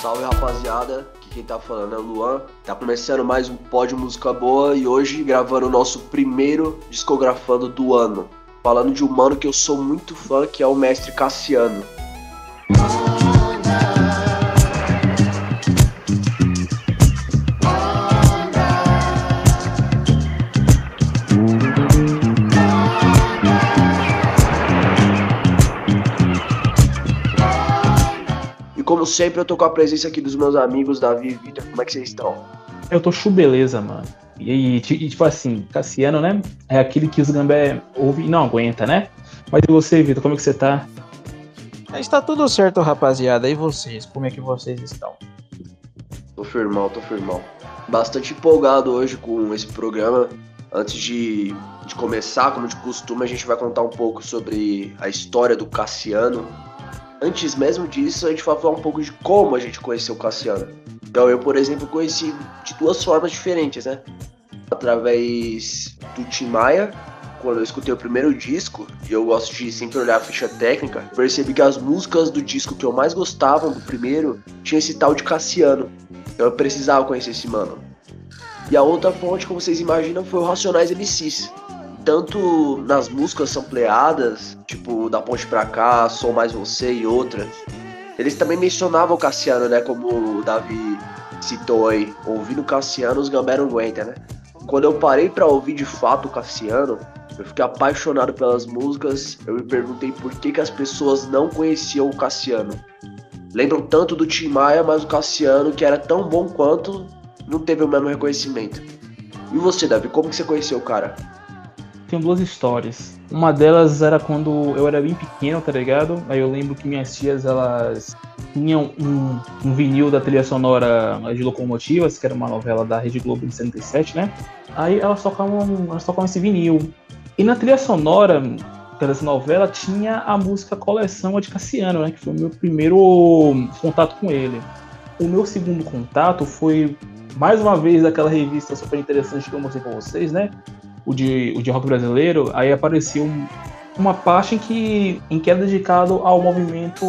Salve rapaziada, aqui quem tá falando é o Luan. Tá começando mais um pódio música boa e hoje gravando o nosso primeiro discografando do ano. Falando de um mano que eu sou muito fã, que é o mestre Cassiano. Sempre, eu tô com a presença aqui dos meus amigos Davi e Vitor. Como é que vocês estão? Eu tô chubeleza, mano. E, e, tipo assim, Cassiano, né? É aquele que os gambé ouve e não aguenta, né? Mas e você, Vitor, como é que você tá? Está tudo certo, rapaziada. E vocês? Como é que vocês estão? Tô firmão, tô firmão. Bastante empolgado hoje com esse programa. Antes de, de começar, como de costume, a gente vai contar um pouco sobre a história do Cassiano, antes mesmo disso, a gente vai falar um pouco de como a gente conheceu o Cassiano. Então, eu, por exemplo, conheci de duas formas diferentes, né? Através do Tim Maia, quando eu escutei o primeiro disco, e eu gosto de sempre olhar a ficha técnica, percebi que as músicas do disco que eu mais gostava, do primeiro, tinha esse tal de Cassiano. Então eu precisava conhecer esse mano. E a outra fonte, como vocês imaginam, foi o Racionais MCs tanto nas músicas sampleadas, tipo Da Ponte Pra Cá, Sou Mais Você e outras, eles também mencionavam o Cassiano, né? Como o Davi citou aí, ouvindo Cassiano, os gambé não né? Quando eu parei para ouvir de fato o Cassiano, eu fiquei apaixonado pelas músicas, eu me perguntei por que, que as pessoas não conheciam o Cassiano. Lembram tanto do Tim Maia, mas o Cassiano, que era tão bom quanto, não teve o mesmo reconhecimento. E você, Davi, como que você conheceu o cara? Tenho duas histórias. Uma delas era quando eu era bem pequeno, tá ligado? Aí eu lembro que minhas tias, elas tinham um, um vinil da trilha sonora de Locomotivas, que era uma novela da Rede Globo de 77, né? Aí elas tocavam, elas tocavam esse vinil. E na trilha sonora dessa novela tinha a música Coleção de Cassiano, né? Que foi o meu primeiro contato com ele. O meu segundo contato foi mais uma vez daquela revista super interessante que eu mostrei com vocês, né? O de, o de rock brasileiro, aí apareceu um, uma parte em que, em que era dedicado ao movimento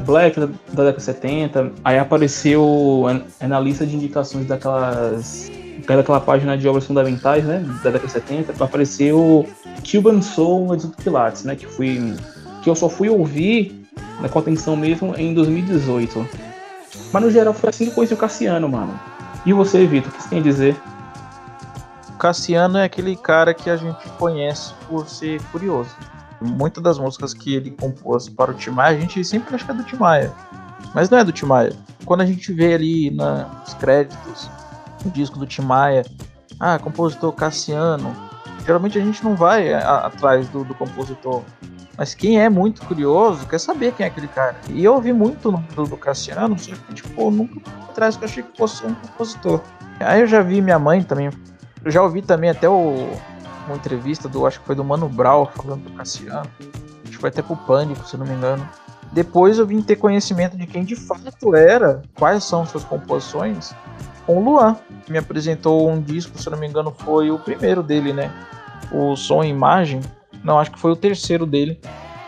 black da, da década de 70. Aí apareceu na lista de indicações daquelas daquela página de obras fundamentais, né, da década de 70, apareceu Cuban Soul do Pilates, né, que fui que eu só fui ouvir né, com atenção mesmo em 2018. Mas no geral foi assim que conheci o Cassiano, mano. E você, Vitor, o que você tem a dizer? Cassiano é aquele cara que a gente conhece por ser curioso. Muitas das músicas que ele compôs para o Timaya, a gente sempre acha que é do Timaya. Mas não é do Timaya. Quando a gente vê ali nos créditos, no disco do Timaya, ah, compositor Cassiano, geralmente a gente não vai a, atrás do, do, compositor. Mas quem é muito curioso quer saber quem é aquele cara. E eu ouvi muito do, do Cassiano, só que, tipo, nunca atrás que eu achei que fosse um compositor. Aí eu já vi minha mãe também eu já ouvi também até o, uma entrevista do, acho que foi do Mano Brown falando do Cassiano. Acho que foi até pro Pânico, se não me engano. Depois eu vim ter conhecimento de quem de fato era, quais são suas composições, com o Luan, que me apresentou um disco, se não me engano, foi o primeiro dele, né? O Som e Imagem. Não, acho que foi o terceiro dele.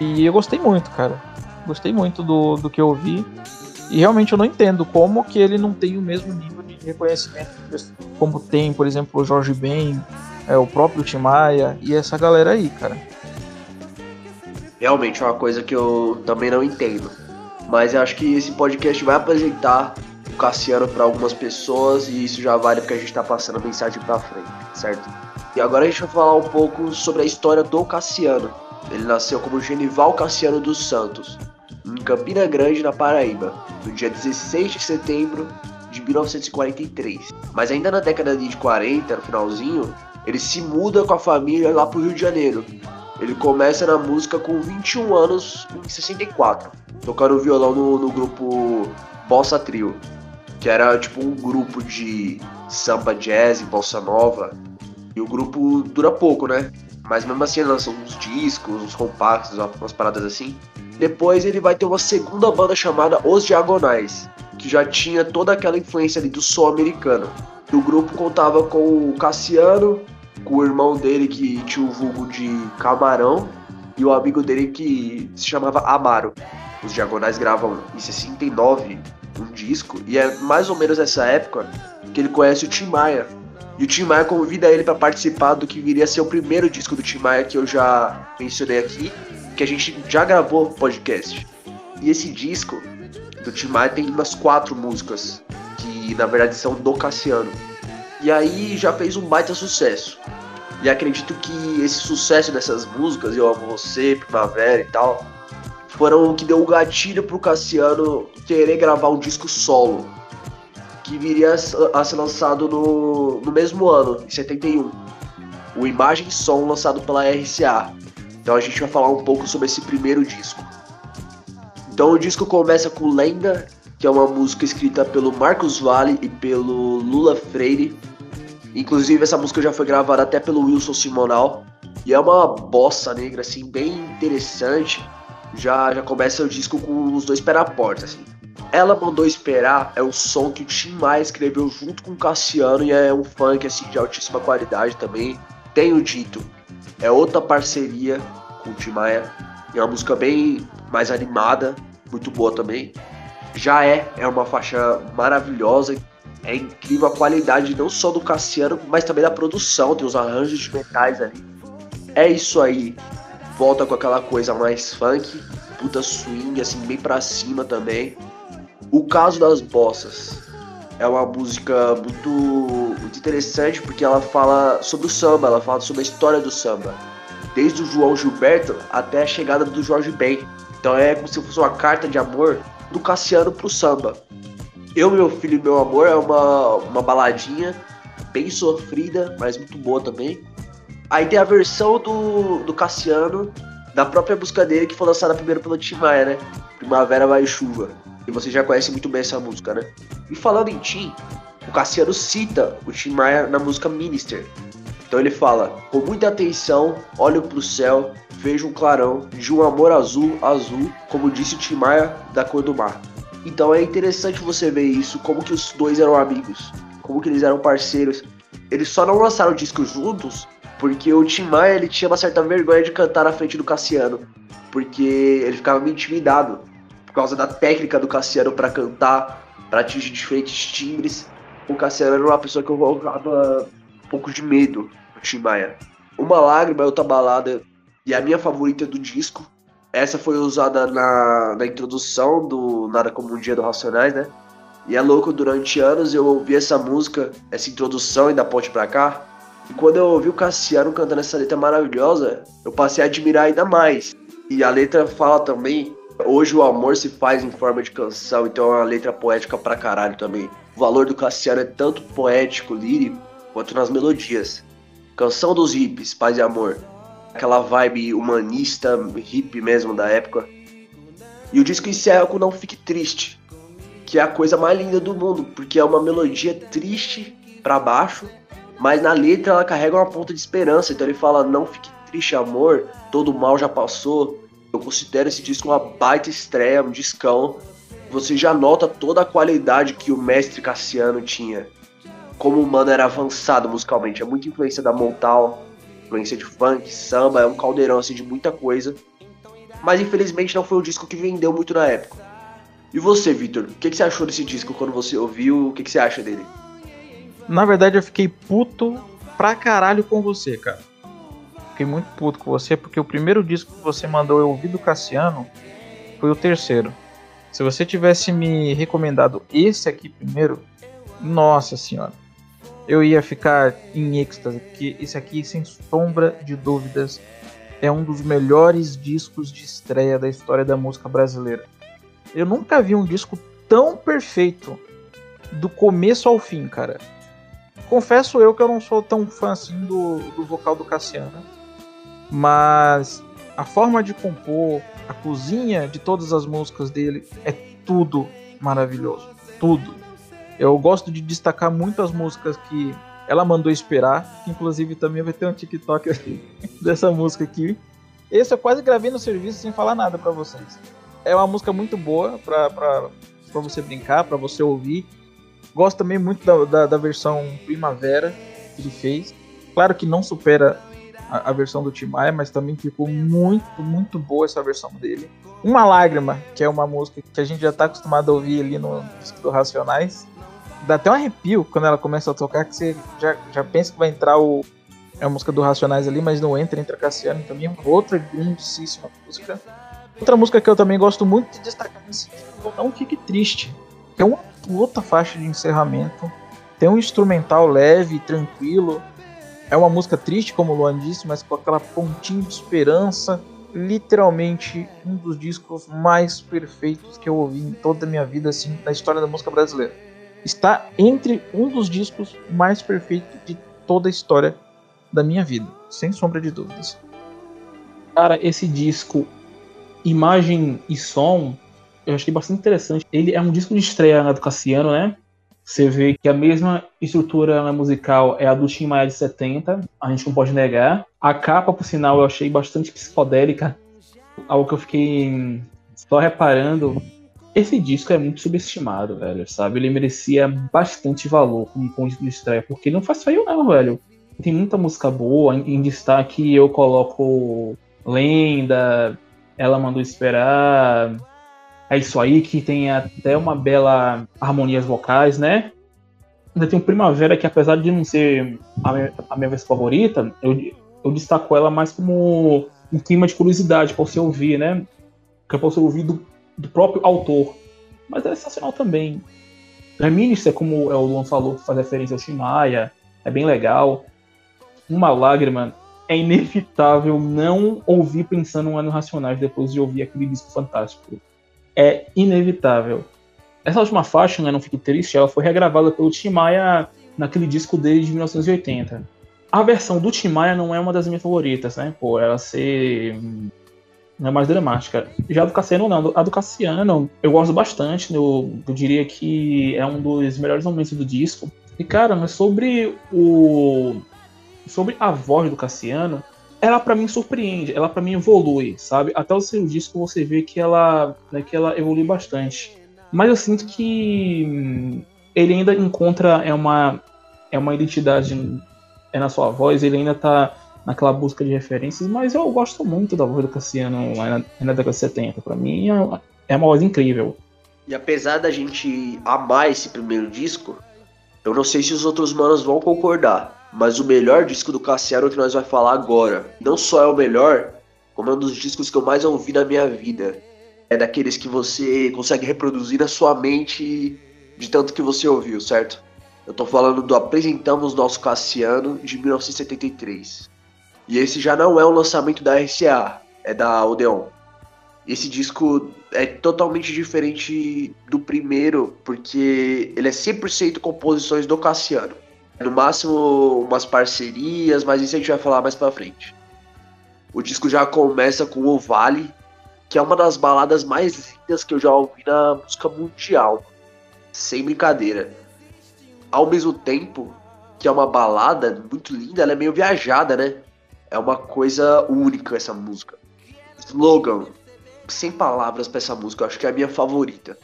E eu gostei muito, cara. Gostei muito do, do que eu ouvi. E realmente eu não entendo como que ele não tem o mesmo nível de reconhecimento como tem, por exemplo, o Jorge Ben, é, o próprio Tim Maia e essa galera aí, cara. Realmente é uma coisa que eu também não entendo. Mas eu acho que esse podcast vai apresentar o Cassiano para algumas pessoas e isso já vale porque a gente está passando a mensagem para frente, certo? E agora a gente vai falar um pouco sobre a história do Cassiano. Ele nasceu como Genival Cassiano dos Santos, em Campina Grande, na Paraíba, no dia 16 de setembro de 1943. Mas ainda na década de 40, no finalzinho, ele se muda com a família lá pro Rio de Janeiro. Ele começa na música com 21 anos em 64, tocando violão no, no grupo Bossa Trio, que era tipo um grupo de samba jazz e bossa nova. E o grupo dura pouco, né? Mas mesmo assim lançam uns discos, uns compactos, umas paradas assim. Depois ele vai ter uma segunda banda chamada Os Diagonais, que já tinha toda aquela influência ali do som americano. O grupo contava com o Cassiano, com o irmão dele que tinha o vulgo de Camarão e o amigo dele que se chamava Amaro. Os Diagonais gravam em 69 um disco, e é mais ou menos nessa época que ele conhece o Tim Maia. E o Tim Maia convida ele para participar do que viria a ser o primeiro disco do Tim Maia que eu já mencionei aqui, que a gente já gravou podcast. E esse disco do Tim Maia tem umas quatro músicas, que na verdade são do Cassiano. E aí já fez um baita sucesso. E acredito que esse sucesso dessas músicas, Eu Amo Você, Primavera e tal, foram o que deu o gatilho pro Cassiano querer gravar um disco solo, que viria a ser lançado no, no mesmo ano, em 71. O Imagem Som, lançado pela RCA. Então a gente vai falar um pouco sobre esse primeiro disco. Então o disco começa com Lenda, que é uma música escrita pelo Marcos Vale e pelo Lula Freire. Inclusive essa música já foi gravada até pelo Wilson Simonal. E é uma bossa negra, assim, bem interessante já, já começa o disco com os dois peraportes, assim. Ela Mandou Esperar é o som que o Tim Maia escreveu junto com o Cassiano e é um funk assim, de altíssima qualidade também. Tenho dito, é outra parceria com o Tim Maia. É uma música bem mais animada, muito boa também. Já é, é uma faixa maravilhosa. É incrível a qualidade não só do Cassiano, mas também da produção. Tem os arranjos de metais ali. É isso aí volta com aquela coisa mais funk, puta swing, assim, bem pra cima também. O caso das bossas é uma música muito, muito interessante porque ela fala sobre o samba, ela fala sobre a história do samba, desde o João Gilberto até a chegada do Jorge Ben. Então é como se fosse uma carta de amor do Cassiano pro samba. Eu, meu filho e meu amor é uma, uma baladinha bem sofrida, mas muito boa também. Aí tem a versão do, do Cassiano, da própria música dele, que foi lançada primeiro pelo Tim Maia, né? Primavera Vai Chuva. E você já conhece muito bem essa música, né? E falando em Tim, o Cassiano cita o Tim Maia na música Minister. Então ele fala: Com muita atenção, olho pro céu, vejo um clarão de um amor azul, azul, como disse o Tim Maia da cor do mar. Então é interessante você ver isso, como que os dois eram amigos, como que eles eram parceiros. Eles só não lançaram o disco juntos porque o Tim Maia ele tinha uma certa vergonha de cantar na frente do Cassiano, porque ele ficava meio intimidado por causa da técnica do Cassiano para cantar, para atingir diferentes timbres. O Cassiano era uma pessoa que eu colocava um pouco de medo, o Tim Maia. Uma lágrima é outra balada e a minha favorita do disco. Essa foi usada na, na introdução do Nada Como Um Dia do Racionais, né? E é louco, durante anos eu ouvi essa música, essa introdução e da ponte pra cá, e quando eu ouvi o Cassiano cantando essa letra maravilhosa, eu passei a admirar ainda mais. E a letra fala também: hoje o amor se faz em forma de canção, então é uma letra poética pra caralho também. O valor do Cassiano é tanto poético, lírico, quanto nas melodias. Canção dos hippies, paz e amor. Aquela vibe humanista, hippie mesmo da época. E o disco encerra com Não Fique Triste, que é a coisa mais linda do mundo, porque é uma melodia triste para baixo, mas na letra ela carrega uma ponta de esperança. Então ele fala: Não fique triste, amor, todo mal já passou. Eu considero esse disco uma baita estreia, um discão. Você já nota toda a qualidade que o mestre Cassiano tinha. Como o mano era avançado musicalmente. É muita influência da Montal, influência de funk, samba, é um caldeirão assim de muita coisa. Mas infelizmente não foi um disco que vendeu muito na época. E você, Victor, o que, que, você achou desse disco quando você ouviu? O que, que você acha dele? Na verdade, eu fiquei puto pra caralho com você, cara. Fiquei muito puto com você porque o primeiro disco que você mandou eu ouvir do Cassiano foi o terceiro. Se você tivesse me recomendado esse aqui primeiro, nossa senhora, eu ia ficar em êxtase, porque esse aqui, sem sombra de dúvidas, é um dos melhores discos de estreia da história da música brasileira. Eu nunca vi um disco tão perfeito do começo ao fim, cara. Confesso eu que eu não sou tão fã assim do, do vocal do Cassiano. Mas a forma de compor, a cozinha de todas as músicas dele é tudo maravilhoso. Tudo. Eu gosto de destacar muito as músicas que ela mandou esperar, que inclusive também vai ter um TikTok dessa música aqui. Esse eu quase gravei no serviço sem falar nada para vocês. É uma música muito boa pra você brincar, para você ouvir. Gosto também muito da, da, da, versão Primavera que ele fez. Claro que não supera a, a versão do Tim Maia, mas também ficou muito, muito boa essa versão dele. Uma Lágrima, que é uma música que a gente já tá acostumado a ouvir ali no disco do Racionais. Dá até um arrepio quando ela começa a tocar, que você já, já pensa que vai entrar o, é a música do Racionais ali, mas não entra, entra Cassiano também, é outra grandíssima música. Outra música que eu também gosto muito de destacar nesse disco, Não Fique Triste, que é uma outra faixa de encerramento. Tem um instrumental leve, tranquilo. É uma música triste, como o Luan disse, mas com aquela pontinha de esperança. Literalmente um dos discos mais perfeitos que eu ouvi em toda a minha vida, assim, na história da música brasileira. Está entre um dos discos mais perfeitos de toda a história da minha vida, sem sombra de dúvidas. Cara, esse disco, imagem e som, eu achei bastante interessante. Ele é um disco de estreia do Cassiano, né? Você vê que a mesma estrutura musical é a do Tim Maia de 70, a gente não pode negar. A capa, por sinal, eu achei bastante psicodélica, algo que eu fiquei só reparando. Esse disco é muito subestimado, velho, sabe? Ele merecia bastante valor como ponto de estreia, porque não faz feio não, velho. Tem muita música boa. Em destaque eu coloco Lenda, Ela Mandou Esperar. É isso aí, que tem até uma bela harmonias vocais, né? Ainda tem o Primavera, que apesar de não ser a minha, a minha versão favorita, eu, eu destaco ela mais como um clima de curiosidade para você ouvir, né? Que para você ouvir do, do, próprio autor. Mas é sensacional também. Reminisce, como o Luan falou, faz referência ao Shimaya, é bem legal uma lágrima, é inevitável não ouvir pensando em Anos Racionais depois de ouvir aquele disco fantástico. É inevitável. Essa última faixa, né, Não Fique Triste, ela foi regravada pelo Tim Maia naquele disco dele de 1980. A versão do Tim Maia não é uma das minhas favoritas, né? Pô, ela ser não é mais dramática. Já do Cassiano não, a do Cassiano eu gosto bastante, eu, eu diria que é um dos melhores momentos do disco. E cara, mas sobre o sobre a voz do Cassiano, ela para mim surpreende, ela para mim evolui, sabe? Até o seu disco você vê que ela, né, que ela evolui bastante. Mas eu sinto que hum, ele ainda encontra é uma é uma identidade é na sua voz, ele ainda tá naquela busca de referências, mas eu gosto muito da voz do Cassiano na, na década de 70. Para mim é, é uma voz incrível. E apesar da gente amar esse primeiro disco, eu não sei se os outros manos vão concordar. Mas o melhor disco do Cassiano que nós vai falar agora, não só é o melhor, como é um dos discos que eu mais ouvi na minha vida. É daqueles que você consegue reproduzir na sua mente de tanto que você ouviu, certo? Eu tô falando do Apresentamos Nosso Cassiano de 1973. E esse já não é um lançamento da RCA, é da Odeon. Esse disco é totalmente diferente do primeiro, porque ele é 100% composições do Cassiano. No máximo umas parcerias, mas isso a gente vai falar mais pra frente. O disco já começa com O Vale, que é uma das baladas mais lindas que eu já ouvi na música mundial. Sem brincadeira. Ao mesmo tempo que é uma balada muito linda, ela é meio viajada, né? É uma coisa única essa música. Slogan. Sem palavras pra essa música, eu acho que é a minha favorita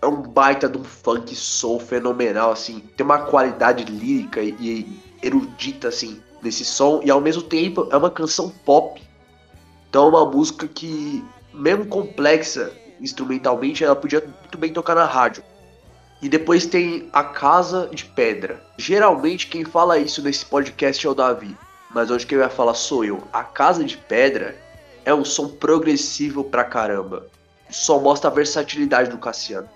é um baita de um funk soul fenomenal, assim. Tem uma qualidade lírica e, e erudita, assim, nesse som. E ao mesmo tempo é uma canção pop. Então é uma música que, mesmo complexa instrumentalmente, ela podia muito bem tocar na rádio. E depois tem A Casa de Pedra. Geralmente quem fala isso nesse podcast é o Davi. Mas hoje quem vai falar sou eu. A Casa de Pedra é um som progressivo pra caramba. Só mostra a versatilidade do Cassiano.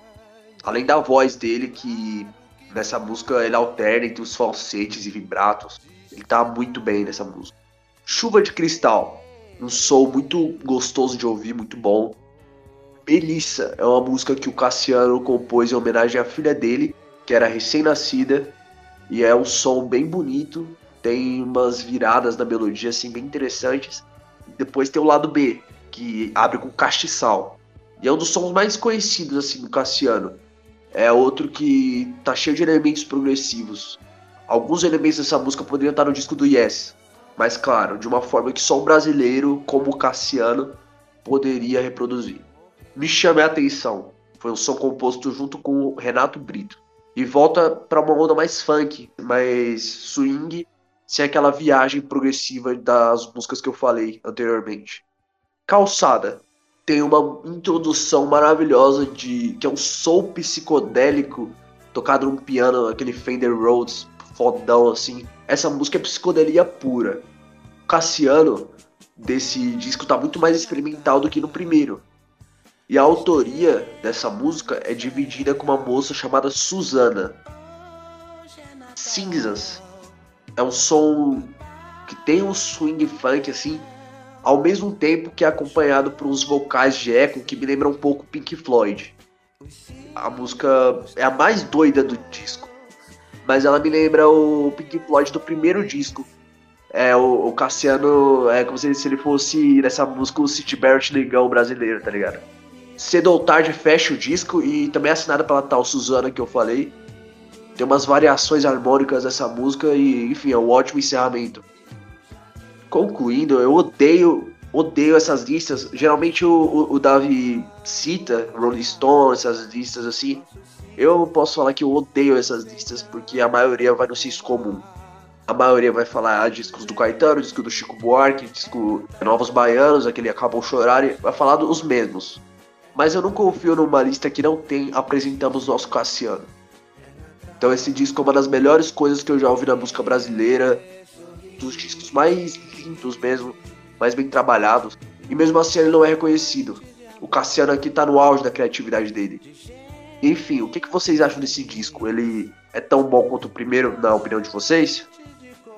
Além da voz dele, que nessa música ele alterna entre os falsetes e vibratos. Ele tá muito bem nessa música. Chuva de Cristal, um som muito gostoso de ouvir, muito bom. Melissa é uma música que o Cassiano compôs em homenagem à filha dele, que era recém-nascida, e é um som bem bonito, tem umas viradas na melodia assim bem interessantes. Depois tem o lado B, que abre com castiçal. E é um dos sons mais conhecidos assim do Cassiano é outro que tá cheio de elementos progressivos. Alguns elementos dessa música poderiam estar no disco do Yes, mas claro, de uma forma que só um brasileiro como o Cassiano poderia reproduzir. Me chame a atenção, foi um som composto junto com o Renato Brito. E volta para uma onda mais funk, mais swing, sem aquela viagem progressiva das músicas que eu falei anteriormente. Calçada tem uma introdução maravilhosa de que é um soul psicodélico tocado num piano, aquele Fender Rhodes fodão assim. Essa música é psicodelia pura. O Cassiano desse disco tá muito mais experimental do que no primeiro. E a autoria dessa música é dividida com uma moça chamada Susana. Cinzas é um som que tem um swing funk assim, ao mesmo tempo que é acompanhado por uns vocais de eco que me lembram um pouco Pink Floyd. A música é a mais doida do disco, mas ela me lembra o Pink Floyd do primeiro disco. É o, o Cassiano, é como se ele fosse nessa música o City Barrett Negão brasileiro, tá ligado? Cedo ou tarde fecha o disco e também é assinada pela tal Suzana que eu falei. Tem umas variações harmônicas dessa música e, enfim, é um ótimo encerramento. Concluindo, eu odeio, odeio essas listas. Geralmente o, o, o Davi cita Rolling Stone, essas listas assim. Eu posso falar que eu odeio essas listas porque a maioria vai no senso comum. A maioria vai falar ah, discos do Caetano, disco do Chico Buarque, disco Novos Baianos, aquele Acabou Chorar, vai falar dos mesmos. Mas eu não confio numa lista que não tem Apresentamos Nosso Cassiano. Então esse disco é uma das melhores coisas que eu já ouvi na música brasileira, dos discos mais lindos mesmo, mais bem trabalhados. E mesmo assim ele não é reconhecido. O Cassiano aqui tá no auge da criatividade dele. Enfim, o que, que vocês acham desse disco? Ele é tão bom quanto o primeiro, na opinião de vocês?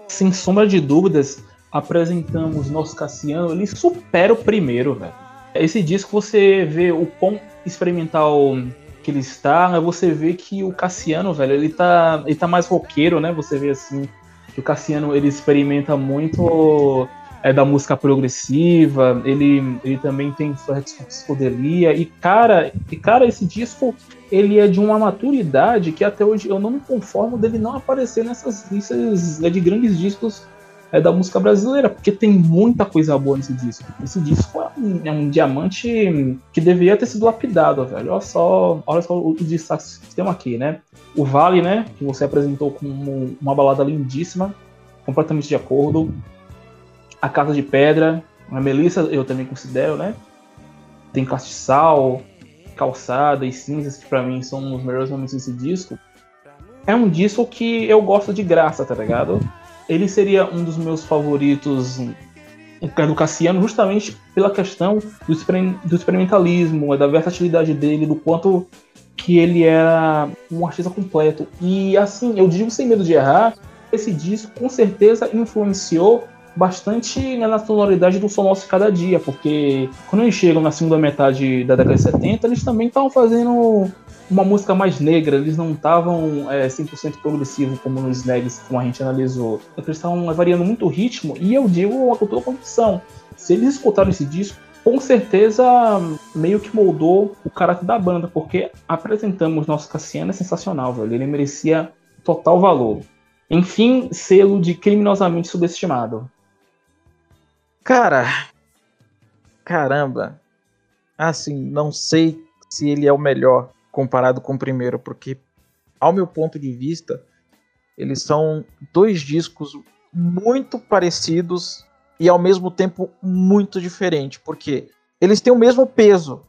Sem sombra de dúvidas, apresentamos nosso Cassiano, ele supera o primeiro, velho. Esse disco você vê o quão experimental que ele está, você vê que o Cassiano, velho, ele tá, ele tá mais roqueiro, né? Você vê assim que o Cassiano ele experimenta muito é, da música progressiva, ele, ele também tem sua psicodelia e cara, e cara, esse disco ele é de uma maturidade que até hoje eu não me conformo dele não aparecer nessas listas de grandes discos é da música brasileira, porque tem muita coisa boa nesse disco. Esse disco é um, é um diamante que deveria ter sido lapidado, velho. Olha só, olha só os destaques que tem aqui, né? O Vale, né? Que você apresentou como uma balada lindíssima, completamente de acordo. A Casa de Pedra, a Melissa, eu também considero, né? Tem Castiçal, Calçada e Cinzas, que pra mim são os melhores momentos desse disco. É um disco que eu gosto de graça, tá ligado? Ele seria um dos meus favoritos do Cassiano justamente pela questão do, experimentalismo, da versatilidade dele, do quanto que ele era um artista completo. E assim, eu digo sem medo de errar, esse disco com certeza influenciou bastante na sonoridade do Som Nosso Cada Dia, porque quando eles chegam na segunda metade da década de 70, eles também estavam fazendo uma música mais negra, eles não estavam é, 100% progressivo como nos Snags, como a gente analisou. Eles estavam variando muito o ritmo, e eu digo com toda condição, se eles escutaram esse disco, com certeza meio que moldou o caráter da banda, porque apresentamos nosso Cassiano é sensacional, velho. Ele merecia total valor. Enfim, selo de criminosamente subestimado. Cara, caramba. Assim, não sei se ele é o melhor comparado com o primeiro, porque, ao meu ponto de vista, eles são dois discos muito parecidos e ao mesmo tempo muito diferentes, porque eles têm o mesmo peso,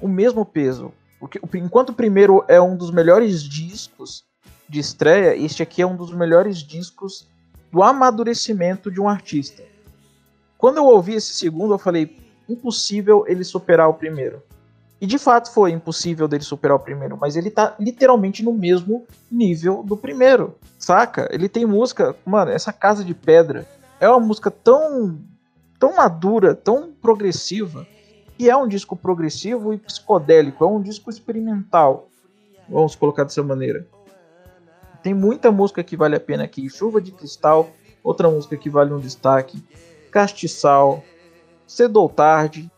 o mesmo peso. Porque, enquanto o primeiro é um dos melhores discos de estreia, este aqui é um dos melhores discos do amadurecimento de um artista. Quando eu ouvi esse segundo, eu falei, impossível ele superar o primeiro. E de fato foi impossível dele superar o primeiro, mas ele tá literalmente no mesmo nível do primeiro, saca? Ele tem música, mano, essa Casa de Pedra é uma música tão tão madura, tão progressiva, que é um disco progressivo e psicodélico, é um disco experimental. Vamos colocar dessa maneira. Tem muita música que vale a pena aqui, Chuva de Cristal, outra música que vale um destaque, Castiçal, Cedo ou Tarde,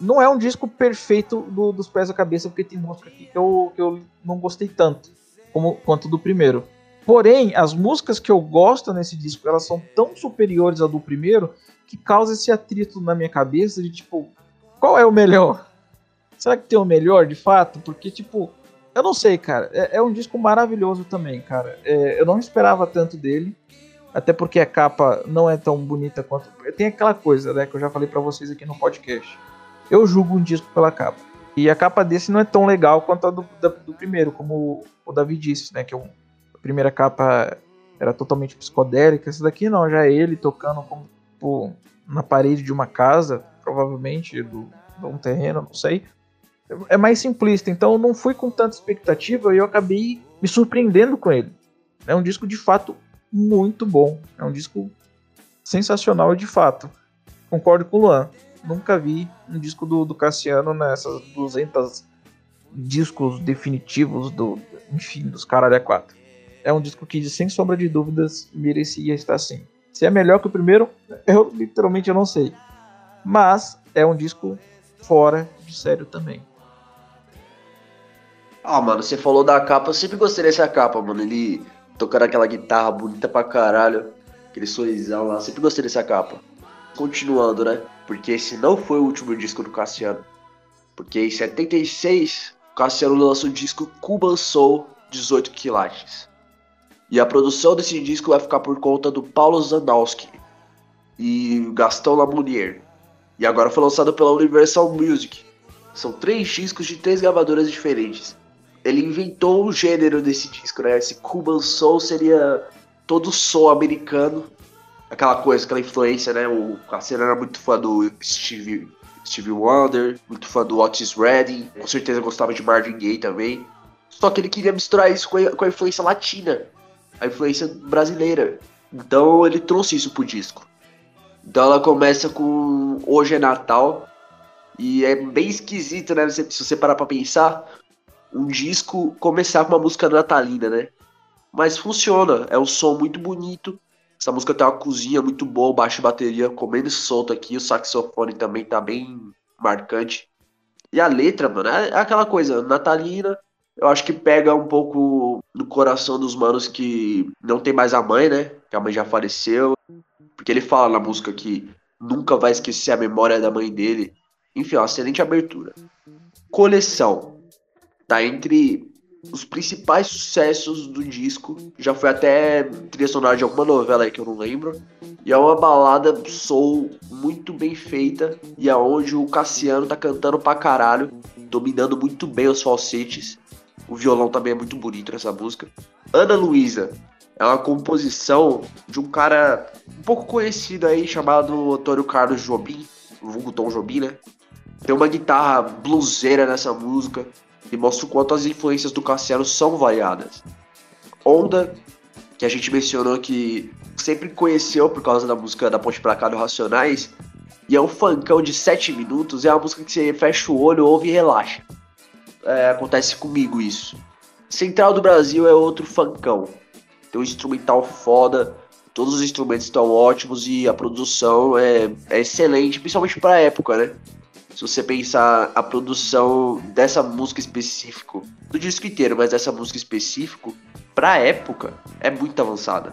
não é um disco perfeito do, dos pés à cabeça, porque tem música aqui que eu, que eu não gostei tanto como, quanto do primeiro. Porém, as músicas que eu gosto nesse disco, elas são tão superiores ao do primeiro que causa esse atrito na minha cabeça de tipo, qual é o melhor? Será que tem o melhor de fato? Porque, tipo, eu não sei, cara. É, é um disco maravilhoso também, cara. É, eu não esperava tanto dele. Até porque a capa não é tão bonita quanto. Tem aquela coisa, né, que eu já falei para vocês aqui no podcast. Eu julgo um disco pela capa. E a capa desse não é tão legal quanto a do, da, do primeiro, como o Davi disse, né? Que eu, a primeira capa era totalmente psicodélica. Essa daqui não, já é ele tocando como, na parede de uma casa, provavelmente, do, de um terreno, não sei. É mais simplista, então eu não fui com tanta expectativa e eu acabei me surpreendendo com ele. É um disco de fato muito bom. É um disco sensacional de fato. Concordo com o Luan. Nunca vi um disco do, do Cassiano nessas 200 discos definitivos do, enfim, dos caralho a 4. É um disco que, sem sombra de dúvidas, merecia estar assim. Se é melhor que o primeiro, eu literalmente eu não sei. Mas é um disco fora de sério também. Ah, mano, você falou da capa, eu sempre gostei dessa capa, mano. Ele tocando aquela guitarra bonita pra caralho, aquele sorrisão lá, sempre gostei dessa capa. Continuando, né? Porque esse não foi o último disco do Cassiano. Porque em 76, o Cassiano lança o disco Cuban Soul 18 quilates. E a produção desse disco vai ficar por conta do Paulo Zanowski e Gastão Lamounier. E agora foi lançado pela Universal Music. São três discos de três gravadoras diferentes ele inventou o gênero desse disco, né? Esse Cuban Soul seria todo soul americano, aquela coisa, aquela influência, né? O Cassiano era muito fã do Steve, Steve Wonder, muito fã do Otis Redding, com certeza gostava de Marvin Gaye também. Só que ele queria misturar isso com a, com a influência latina, a influência brasileira. Então ele trouxe isso pro disco. Então ela começa com Hoje é Natal. E é bem esquisito, né? Se você parar pra pensar, um disco começar com uma música natalina, né? Mas funciona, é um som muito bonito. Essa música tem uma cozinha muito boa, baixo bateria comendo solto aqui, o saxofone também tá bem marcante. E a letra, mano, é aquela coisa natalina. Eu acho que pega um pouco no coração dos manos que não tem mais a mãe, né? Que a mãe já faleceu. Porque ele fala na música que nunca vai esquecer a memória da mãe dele. Enfim, uma excelente abertura. Coleção tá entre os principais sucessos do disco. Já foi até trilha sonora de alguma novela aí que eu não lembro. E é uma balada soul muito bem feita. E é o Cassiano tá cantando pra caralho, dominando muito bem os falsetes. O violão também é muito bonito nessa música. Ana Luísa é uma composição de um cara um pouco conhecido aí chamado Antônio Carlos Jobim, vulgo Tom Jobim, né? Tem uma guitarra bluseira nessa música e mostra o quanto as influências do Cassiano são variadas. Onda, que a gente mencionou que sempre conheceu por causa da música da Ponte pra Cá do Racionais, e é um funkão de 7 minutos, é uma música que você fecha o olho, ouve e relaxa. É, acontece comigo isso. Central do Brasil é outro funkão. Tem um instrumental foda, todos os instrumentos estão ótimos e a produção é, é excelente, principalmente pra época, né? Se você pensar a produção dessa música específico, do disco inteiro, mas dessa música específico, pra época, é muito avançada.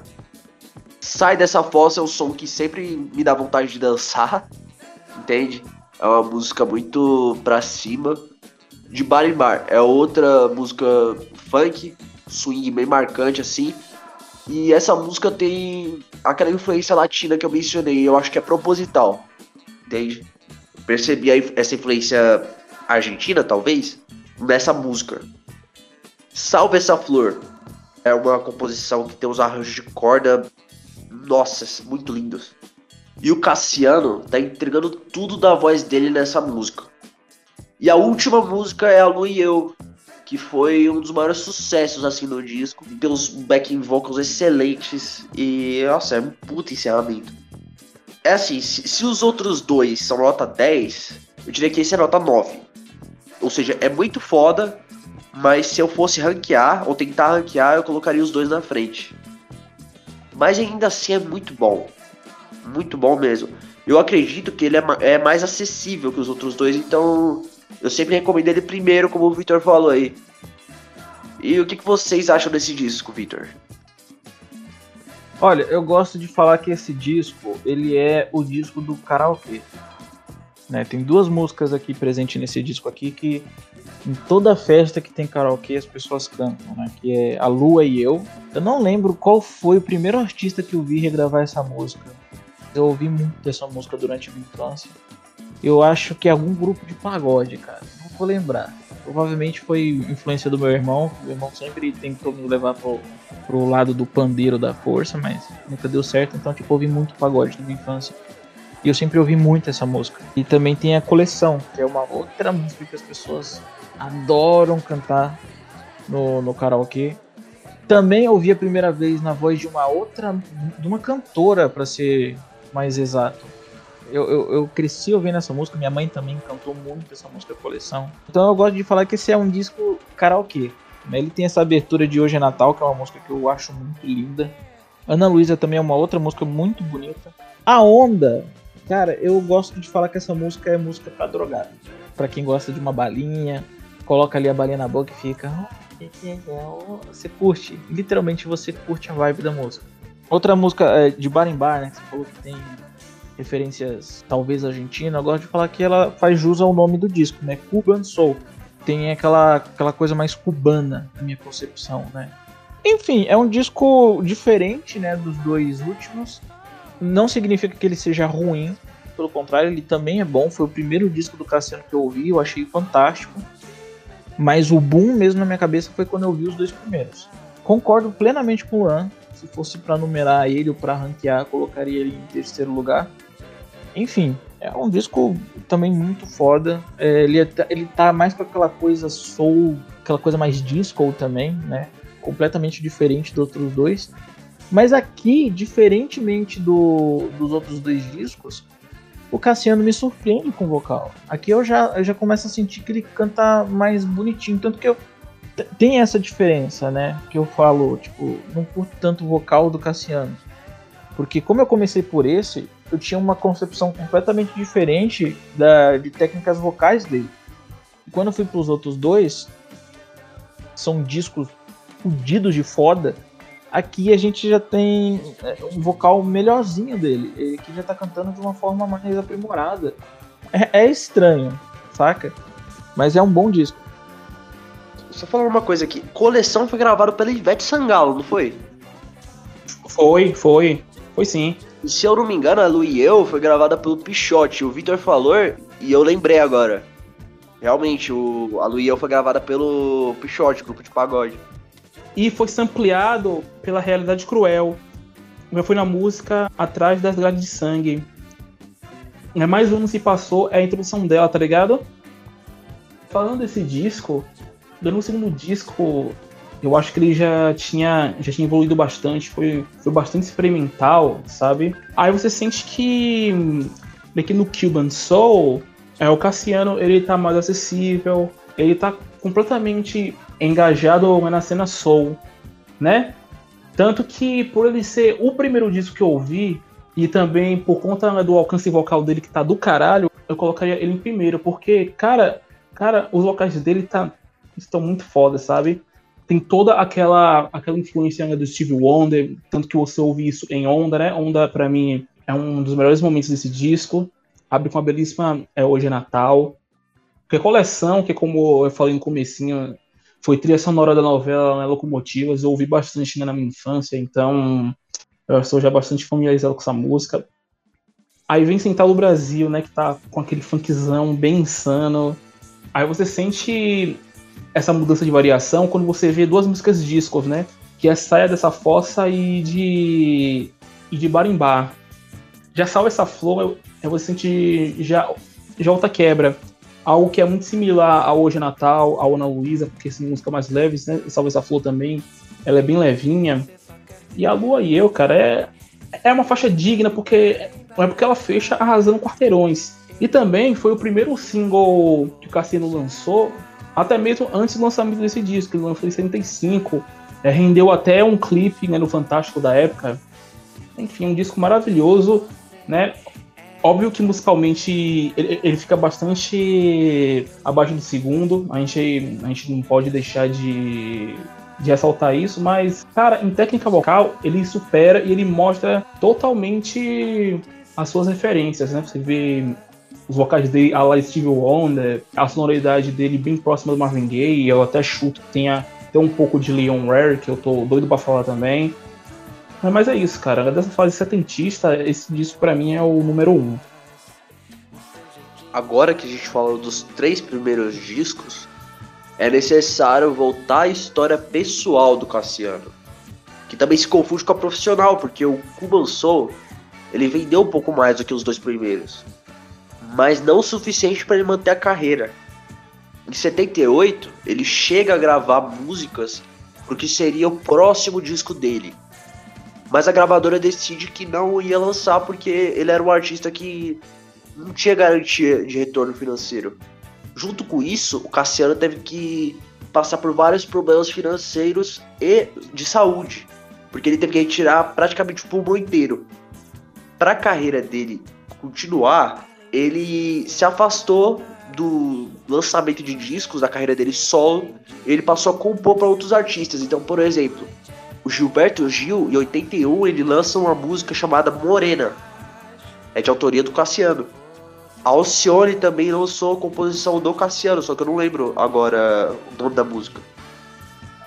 Sai dessa fossa é um som que sempre me dá vontade de dançar, entende? É uma música muito pra cima. De Bar em Bar é outra música funk, swing bem marcante assim. E essa música tem aquela influência latina que eu mencionei, eu acho que é proposital, entende? Percebi essa influência argentina, talvez, nessa música. Salve essa flor. É uma composição que tem uns arranjos de corda, nossa, muito lindos. E o Cassiano tá entregando tudo da voz dele nessa música. E a última música é a Lu e Eu, que foi um dos maiores sucessos assim no disco. Tem uns backing vocals excelentes e, nossa, é um puta encerramento. É assim, se, se, os outros dois são nota 10, eu diria que esse é nota 9. Ou seja, é muito foda, mas se eu fosse ranquear, ou tentar ranquear, eu colocaria os dois na frente. Mas ainda assim é muito bom. Muito bom mesmo. Eu acredito que ele é, é mais acessível que os outros dois, então eu sempre recomendo ele primeiro, como o Victor falou aí. E o que, que vocês acham desse disco, Victor? Olha, eu gosto de falar que esse disco, ele é o disco do karaokê. Né? Tem duas músicas aqui presentes nesse disco aqui que em toda festa que tem karaokê as pessoas cantam, né? Que é A Lua e Eu. Eu não lembro qual foi o primeiro artista que eu vi regravar essa música. Eu ouvi muito essa música durante a minha infância. Eu acho que é algum grupo de pagode, cara. Não vou lembrar. Provavelmente foi influência do meu irmão. Meu irmão sempre tentou me levar pro, pro lado do pandeiro da força, mas nunca deu certo. Então, tipo, ouvi muito pagode na minha infância. E eu sempre ouvi muito essa música. E também tem a coleção, que é uma outra música que as pessoas adoram cantar no, no karaokê. Também ouvi a primeira vez na voz de uma outra, de uma cantora, para ser mais exato. Eu, eu, eu, cresci ouvindo essa música, minha mãe também cantou muito essa música coleção. Então eu gosto de falar que esse é um disco karaokê. Né? Ele tem essa abertura de Hoje é Natal, que é uma música que eu acho muito linda. Ana Luísa também é uma outra música muito bonita. A Onda, cara, eu gosto de falar que essa música é música pra drogado. Pra quem gosta de uma balinha, coloca ali a balinha na boca e fica. Oh, você curte, literalmente você curte a vibe da música. Outra música é de bar em bar, né? Que você falou que tem referências talvez argentinas. Eu gosto de falar que ela faz jus ao nome do disco, né? Cuban Soul. Tem aquela, aquela coisa mais cubana, na minha concepção, né? Enfim, é um disco diferente, né? Dos dois últimos. Não significa que ele seja ruim, pelo contrário, ele também é bom. Foi o primeiro disco do Cassiano que eu ouvi, eu achei fantástico. Mas o boom mesmo na minha cabeça foi quando eu vi os dois primeiros. Concordo plenamente com o Luan. Se fosse para numerar ele ou para ranquear, colocaria ele em terceiro lugar. Enfim, é um disco também muito foda. É, ele, é, ele tá mais com aquela coisa soul, aquela coisa mais disco também, né? Completamente diferente dos outros dois. Mas aqui, diferentemente do, dos outros dois discos, o Cassiano me surpreende com o vocal. Aqui eu já, eu já começo a sentir que ele canta mais bonitinho, tanto que eu tem essa diferença, né? Que eu falo, tipo, não curto tanto o vocal do Cassiano. Porque como eu comecei por esse, eu tinha uma concepção completamente diferente da, de técnicas vocais dele. E quando eu fui para os outros dois, são discos fudidos de foda. Aqui a gente já tem é, um vocal melhorzinho dele. Ele que já tá cantando de uma forma mais aprimorada. É, é estranho, saca? Mas é um bom disco. Só falar uma coisa aqui. Coleção foi gravado pela Ivete Sangalo, não foi? Foi, foi. Foi sim. E se eu não me engano, a Lu e eu foi gravada pelo Pichote. O Vitor falou e eu lembrei agora. Realmente, o, a Lu e eu foi gravada pelo Pichote, grupo de pagode e foi sampleado pela realidade cruel. Eu fui na música Atrás das Grades de Sangue. É, mais um se passou, é a introdução dela, tá ligado? Falando desse disco, no segundo disco, eu acho que ele já tinha, já tinha evoluído bastante, foi, foi bastante experimental, sabe? Aí você sente que aqui no Cuban Soul, é, o Cassiano ele tá mais acessível, ele tá completamente engajado na cena soul, né? Tanto que por ele ser o primeiro disco que eu ouvi e também por conta do alcance vocal dele que tá do caralho, eu colocaria ele em primeiro, porque cara, cara, os vocais dele tá estão muito foda, sabe? Tem toda aquela aquela influência do Steve Wonder, tanto que você ouve isso em Onda, né? Onda para mim é um dos melhores momentos desse disco. Abre com a belíssima é, Hoje é Natal. A coleção, que como eu falei no comecinho, foi trilha sonora da novela né, Locomotivas, eu ouvi bastante né, na minha infância, então eu sou já bastante familiarizado com essa música. Aí vem Central do Brasil, né, que tá com aquele funkzão bem insano. Aí você sente essa mudança de variação quando você vê duas músicas discos, né, que é Saia dessa Fossa e de e de Barimbá. Já salva essa flor, você sente já já outra quebra algo que é muito similar ao Hoje é Natal, ao Ana Luísa, porque são músicas mais leves, né? Salve essa flor também, ela é bem levinha. E a Lua e eu, cara, é, é uma faixa digna, porque não é porque ela fecha arrasando quarteirões. E também foi o primeiro single que o Cassino lançou, até mesmo antes do lançamento desse disco, ele lançou em 75. É, rendeu até um clipe né, no Fantástico da época. Enfim, um disco maravilhoso, né? Óbvio que musicalmente ele, ele, fica bastante abaixo do segundo. A gente, a gente não pode deixar de, de ressaltar isso, mas, cara, em técnica vocal, ele supera e ele mostra totalmente as suas referências, né? Você vê os vocais dele, a la Steve Wonder, a sonoridade dele bem próxima do Marvin Gaye, eu até chuto que tenha, tem um pouco de Leon Rare, que eu tô doido pra falar também. Mas é isso, cara. Dessa fase setentista, esse disco para mim é o número um. Agora que a gente falou dos três primeiros discos, é necessário voltar à história pessoal do Cassiano, que também se confunde com a profissional, porque o Cuban Soul ele vendeu um pouco mais do que os dois primeiros, mas não o suficiente para ele manter a carreira. Em 78, ele chega a gravar músicas porque seria o próximo disco dele. Mas a gravadora decide que não ia lançar porque ele era um artista que não tinha garantia de retorno financeiro. Junto com isso, o Cassiano teve que passar por vários problemas financeiros e de saúde, porque ele teve que retirar praticamente o pulmão inteiro para a carreira dele continuar, ele se afastou do lançamento de discos da carreira dele solo, ele passou a compor para outros artistas. Então, por exemplo, o Gilberto Gil, em 81, ele lança uma música chamada Morena, é de autoria do Cassiano. A Alcione também lançou a composição do Cassiano, só que eu não lembro agora o nome da música.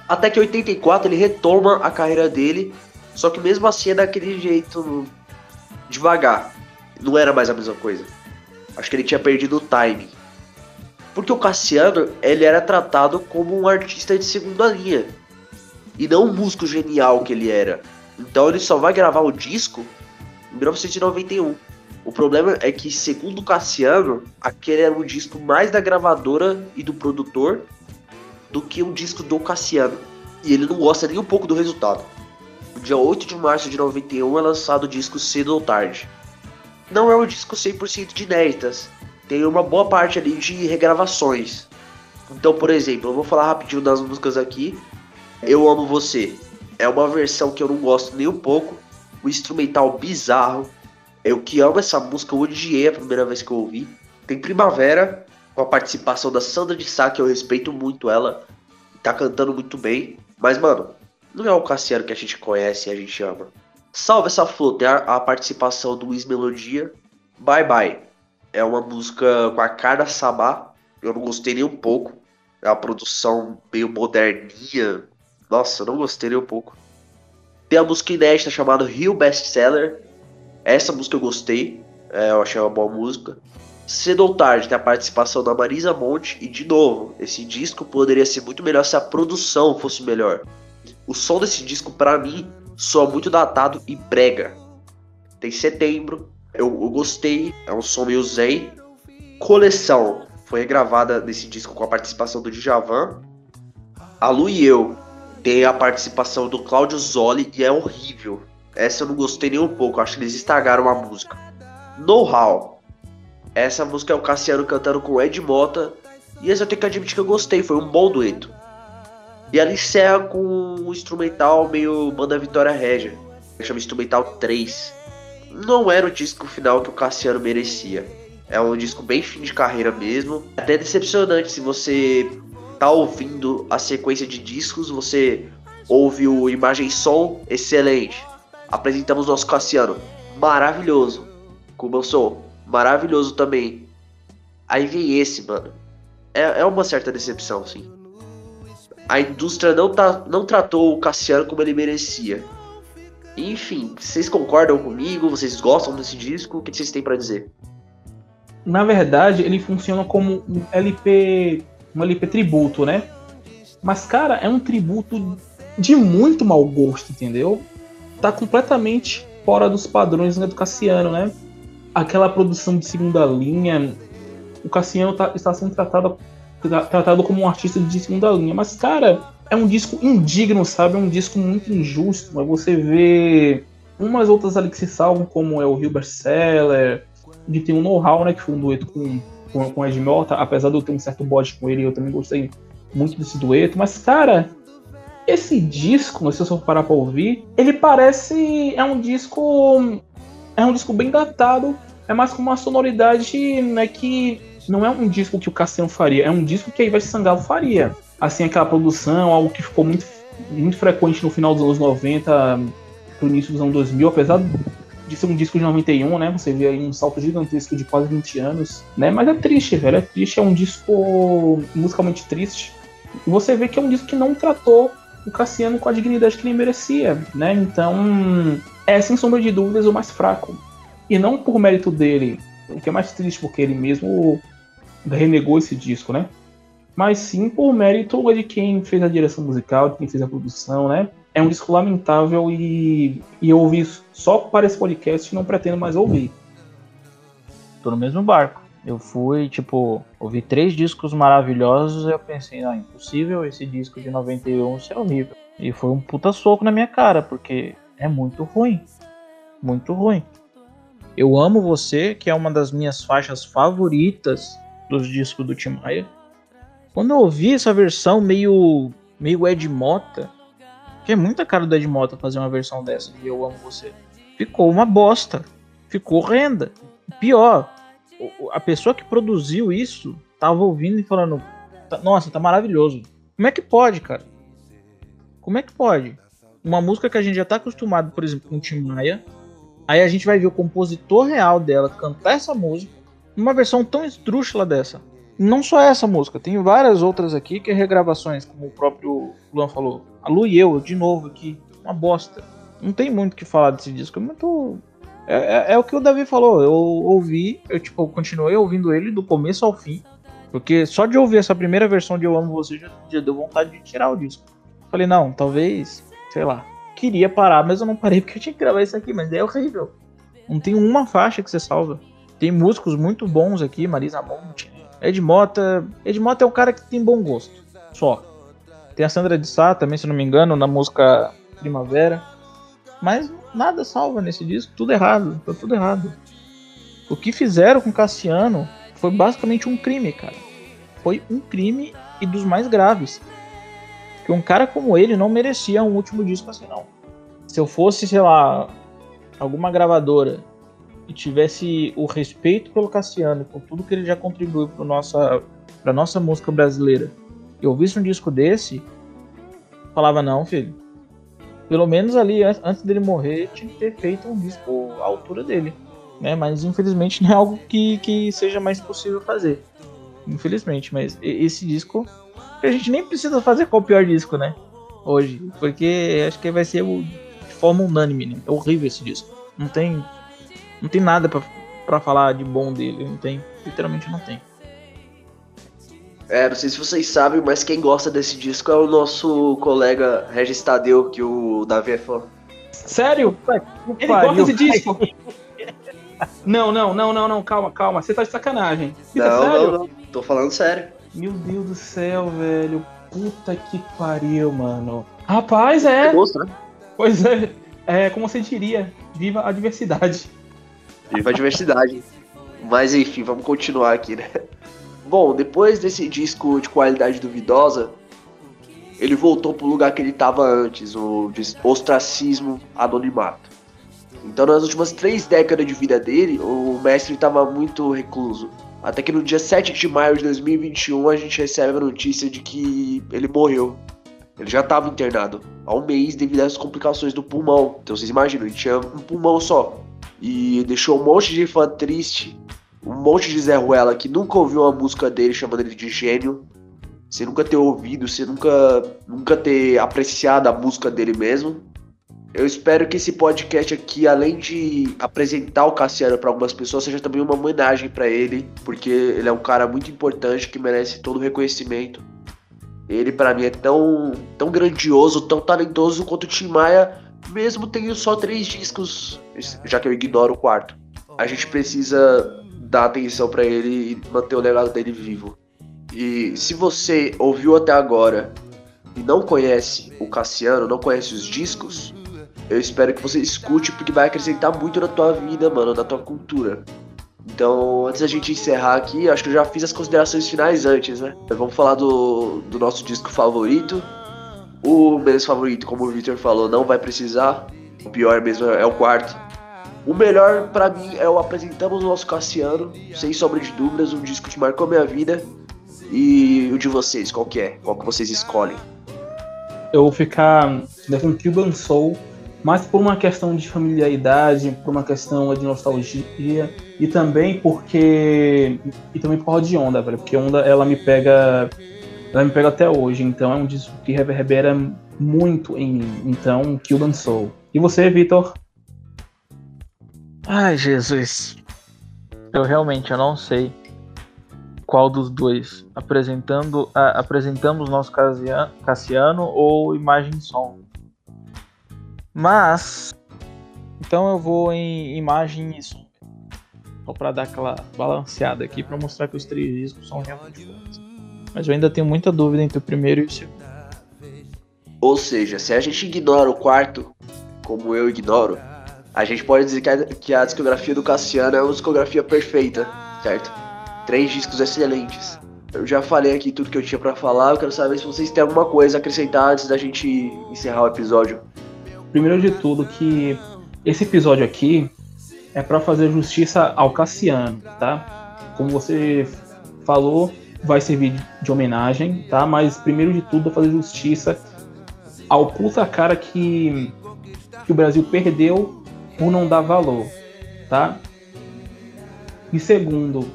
Até que em 84 ele retoma a carreira dele, só que mesmo assim é daquele jeito devagar. Não era mais a mesma coisa. Acho que ele tinha perdido o time. Porque o Cassiano, ele era tratado como um artista de segunda linha. E não um músico genial que ele era. Então ele só vai gravar o disco em 1991. O problema é que, segundo Cassiano, aquele era um disco mais da gravadora e do produtor do que um disco do Cassiano. E ele não gosta nem um pouco do resultado dia 8 de março de 91 é lançado o disco Cedo ou Tarde. Não é um disco 100% de inéditas, tem uma boa parte ali de regravações. Então, por exemplo, eu vou falar rapidinho das músicas aqui. Eu Amo Você é uma versão que eu não gosto nem um pouco, o instrumental bizarro. Eu que amo essa música, eu odiei a primeira vez que eu ouvi. Tem Primavera, com a participação da Sandra de Sá, que eu respeito muito ela, tá cantando muito bem. Mas, mano, não é o Cassiano que a gente conhece e a gente ama. Salve essa flor, tem a, a participação do Wiz Melodia. Bye Bye. É uma música com a cara Sabá. Eu não gostei nem um pouco. É uma produção meio moderninha. Nossa, eu não gostei nem um pouco. Tem a música inédita chamada Rio Bestseller. Essa música eu gostei. É, eu achei uma boa música. Cedo ou tarde tem a participação da Marisa Monte. E de novo, esse disco poderia ser muito melhor se a produção fosse melhor. O som desse disco, para mim, soa muito datado e brega. Tem setembro, eu, eu gostei, é um som meio zen. Coleção foi gravada nesse disco com a participação do Djavan. A Lu e eu tem a participação do Claudio Zoli e é horrível. Essa eu não gostei nem um pouco, acho que eles estragaram a música. Know How. Essa música é o Cassiano cantando com Ed Mota. E essa eu tenho que admitir que eu gostei, foi um bom dueto. E ela encerra com um instrumental meio banda Vitória Regia, que chama Instrumental 3. Não era o disco final que o Cassiano merecia. É um disco bem fim de carreira mesmo. Até decepcionante se você tá ouvindo a sequência de discos, você ouve o Imagem Som, excelente. Apresentamos nosso Cassiano, maravilhoso. Cuban Soul, maravilhoso também. Aí vem esse, mano. É, é uma certa decepção, sim a indústria não, tá, não tratou o Cassiano como ele merecia. Enfim, vocês concordam comigo? Vocês gostam desse disco? O que vocês têm para dizer? Na verdade, ele funciona como um LP, um LP tributo, né? Mas cara, é um tributo de muito mau gosto, entendeu? Tá completamente fora dos padrões né, do Cassiano, né? Aquela produção de segunda linha, o Cassiano tá, está sendo tratado tratado como um artista de segunda linha. Mas, cara, é um disco indigno, sabe? É um disco muito injusto. Mas você vê umas outras ali que se salvam, como é o Hilbert Seller, de tem um know-how, né? Que foi um dueto com, com, com Ed Mota. Apesar de eu ter um certo bode com ele, eu também gostei muito desse dueto. Mas, cara, esse disco, se eu for parar pra ouvir, ele parece. É um disco. É um disco bem datado. É mais com uma sonoridade né, que não é um disco que o Cassiano faria, é um disco que a Ivete Sangalo faria. Assim, aquela produção, algo que ficou muito, muito frequente no final dos anos 90, pro início dos anos 2000, apesar de ser um disco de 91, né? Você vê aí um salto gigantesco de quase 20 anos, né? Mas é triste, velho. É triste, é um disco musicalmente triste. Você vê que é um disco que não tratou o Cassiano com a dignidade que ele merecia, né? Então, é sem sombra de dúvidas o mais fraco. E não por mérito dele, o que é mais triste, porque ele mesmo renegou esse disco, né? Mas sim por mérito de quem fez a direção musical, de quem fez a produção, né? É um disco lamentável e, e eu ouvi só para esse podcast e não pretendo mais ouvir. Tô no mesmo barco. Eu fui, tipo, ouvi três discos maravilhosos e eu pensei, não, impossível esse disco de 91 ser horrível. E foi um puta soco na minha cara, porque é muito ruim. Muito ruim. Eu Amo Você, que é uma das minhas faixas favoritas dos discos do Tim Maia. Quando eu ouvi essa versão meio, meio Ed Mota, que é muita cara do Ed Mota fazer uma versão dessa de Eu Amo Você, ficou uma bosta. Ficou renda. Pior, a pessoa que produziu isso tava ouvindo e falando: tá, Nossa, tá maravilhoso. Como é que pode, cara? Como é que pode? Uma música que a gente já tá acostumado, por exemplo, com o Tim Maia, Aí a gente vai ver o compositor real dela cantar essa música numa versão tão esdrúxula dessa. Não só essa música, tem várias outras aqui que é regravações, como o próprio Luan falou. A Lu e eu, de novo aqui, uma bosta. Não tem muito o que falar desse disco, é muito. É, é, é, o que o Davi falou. Eu ouvi, eu tipo, continuei ouvindo ele do começo ao fim. Porque só de ouvir essa primeira versão de Eu Amo Você já, já deu vontade de tirar o disco. Falei, não, talvez, sei lá, queria parar, mas eu não parei porque eu tinha que gravar isso aqui, mas é horrível. Não tem uma faixa que você salva. Tem músicos muito bons aqui, Marisa Monte, Ed Mota. Ed Mota é um cara que tem bom gosto, só. Tem a Sandra de Sá também, se não me engano, na música Primavera. Mas nada salva nesse disco, tudo errado, tá tudo errado. O que fizeram com Cassiano foi basicamente um crime, cara. Foi um crime e dos mais graves que um cara como ele não merecia um último disco assim, não. Se eu fosse, sei lá, alguma gravadora e tivesse o respeito pelo Cassiano, por tudo que ele já contribuiu para nossa, pra nossa música brasileira, e ouvisse um disco desse, falava, não, filho. Pelo menos ali, antes dele morrer, tinha que ter feito um disco à altura dele. Né? Mas infelizmente não é algo que, que seja mais possível fazer. Infelizmente, mas esse disco a gente nem precisa fazer qual o pior disco, né? Hoje. Porque acho que vai ser o, de forma unânime, né? É horrível esse disco. Não tem. Não tem nada pra, pra falar de bom dele. Não tem. Literalmente não tem. É, não sei se vocês sabem, mas quem gosta desse disco é o nosso colega Regis Tadeu, que o Davi é fã. Sério? Ele gosta desse disco? não, não, não, não, não, calma, calma. Você tá de sacanagem. Não, não, não, tô falando sério. Meu Deus do céu, velho. Puta que pariu, mano. Rapaz, é. Gosto, né? Pois é. É como você diria, viva a diversidade. Viva a diversidade. Mas enfim, vamos continuar aqui, né? Bom, depois desse disco de qualidade duvidosa, ele voltou pro lugar que ele tava antes, o ostracismo anonimato. Então, nas últimas três décadas de vida dele, o mestre estava muito recluso. Até que no dia 7 de maio de 2021 a gente recebe a notícia de que ele morreu. Ele já estava internado há um mês devido às complicações do pulmão. Então vocês imaginam, ele tinha um pulmão só. E deixou um monte de fã triste. Um monte de Zé Ruela que nunca ouviu uma música dele chamando ele de gênio. Você nunca ter ouvido, você nunca, nunca ter apreciado a música dele mesmo. Eu espero que esse podcast aqui, além de apresentar o Cassiano para algumas pessoas, seja também uma homenagem para ele, porque ele é um cara muito importante que merece todo o reconhecimento. Ele para mim é tão, tão grandioso, tão talentoso quanto o Tim Maia, mesmo tendo só três discos, já que eu ignoro o quarto. A gente precisa dar atenção para ele e manter o legado dele vivo. E se você ouviu até agora e não conhece o Cassiano, não conhece os discos, eu espero que você escute porque vai acrescentar muito na tua vida, mano, na tua cultura. Então, antes da gente encerrar aqui, acho que eu já fiz as considerações finais antes, né? Vamos falar do, do nosso disco favorito. O menos favorito, como o Victor falou, não vai precisar. O pior mesmo é o quarto. O melhor para mim é o Apresentamos o Nosso Cassiano, sem sombra de dúvidas, um disco que marcou minha vida. E o de vocês, qual que é? Qual que vocês escolhem? Eu vou ficar com Cuban Soul mas por uma questão de familiaridade, por uma questão de nostalgia e também porque e também por causa de onda, velho, porque onda ela me pega ela me pega até hoje, então é um disco que reverbera muito em mim. Então, Kill Soul. E você, Vitor? Ai, Jesus. Eu realmente eu não sei qual dos dois. Apresentando, a, apresentamos nosso Cassiano ou imagem som. Mas. Então eu vou em imagem e som. Só para dar aquela balanceada aqui para mostrar que os três discos são realmente bons. Mas eu ainda tenho muita dúvida entre o primeiro e o segundo. Ou seja, se a gente ignora o quarto, como eu ignoro, a gente pode dizer que a, que a discografia do Cassiano é uma discografia perfeita, certo? Três discos excelentes. Eu já falei aqui tudo que eu tinha para falar, eu quero saber se vocês têm alguma coisa a acrescentar antes da gente encerrar o episódio. Primeiro de tudo que esse episódio aqui é para fazer justiça ao Cassiano, tá? Como você falou, vai servir de homenagem, tá? Mas primeiro de tudo fazer justiça ao puta cara que, que o Brasil perdeu por não dar valor, tá? E segundo,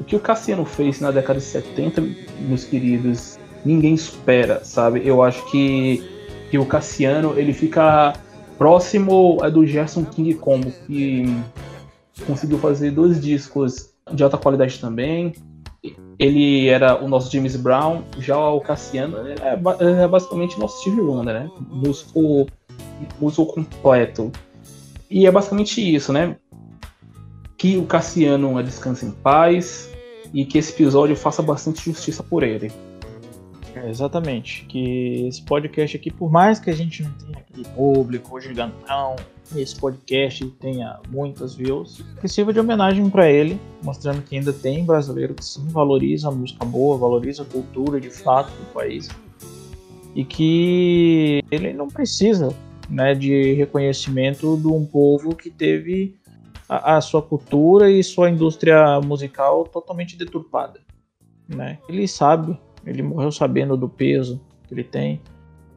o que o Cassiano fez na década de 70, meus queridos, ninguém supera, sabe? Eu acho que que o Cassiano ele fica próximo é do Gerson King Combo, que conseguiu fazer dois discos de alta qualidade também. Ele era o nosso James Brown, já o Cassiano é, é basicamente nosso Steve Wonder, né? Músico, músico completo. E é basicamente isso, né? Que o Cassiano descanse em paz e que esse episódio faça bastante justiça por ele. É, exatamente. Que esse podcast aqui, por mais que a gente não tenha aquele público gigantão, esse podcast tenha muitas views, que sirva de homenagem para ele, mostrando que ainda tem brasileiro que sim valoriza a música boa, valoriza a cultura de fato do país. E que ele não precisa né, de reconhecimento de um povo que teve a, a sua cultura e sua indústria musical totalmente deturpada. Né? Ele sabe ele morreu sabendo do peso que ele tem.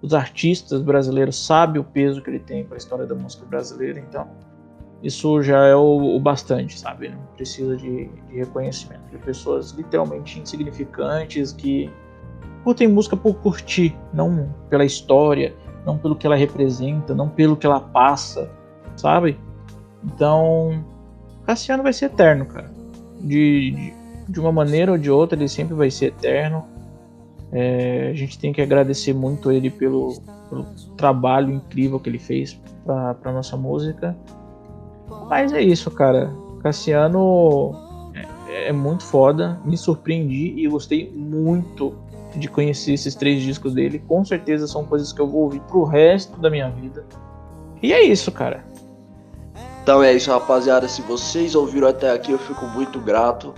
Os artistas brasileiros sabem o peso que ele tem para a história da música brasileira, então isso já é o, o bastante, sabe? Não precisa de, de, reconhecimento de pessoas literalmente insignificantes que curtem música por curtir, não pela história, não pelo que ela representa, não pelo que ela passa, sabe? Então, Cassiano vai ser eterno, cara. De, de, de uma maneira ou de outra, ele sempre vai ser eterno. É, a gente tem que agradecer muito ele pelo, pelo trabalho incrível que ele fez para nossa música. Mas é isso, cara. Cassiano é, é, muito foda, me surpreendi e gostei muito de conhecer esses três discos dele. Com certeza são coisas que eu vou ouvir pro resto da minha vida. E é isso, cara. Então é isso, rapaziada. Se vocês ouviram até aqui, eu fico muito grato.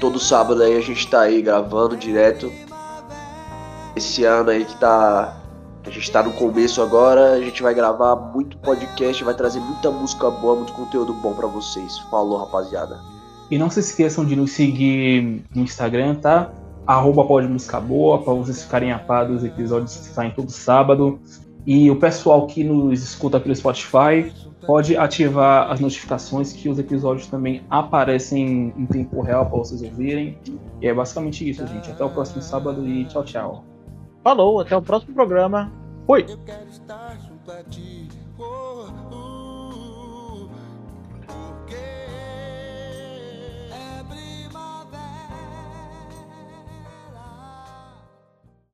Todo sábado aí a gente tá aí gravando direto esse ano aí que tá. A gente tá no começo agora, a gente vai gravar muito podcast, vai trazer muita música boa, muito conteúdo bom para vocês. Falou, rapaziada. E não se esqueçam de nos seguir no Instagram, tá? Arroba pode música boa, para vocês ficarem a par dos episódios que saem todo sábado. E o pessoal que nos escuta pelo Spotify pode ativar as notificações que os episódios também aparecem em tempo real para vocês ouvirem. E é basicamente isso, gente. Até o próximo sábado e tchau, tchau. Falou, até o próximo programa. Fui!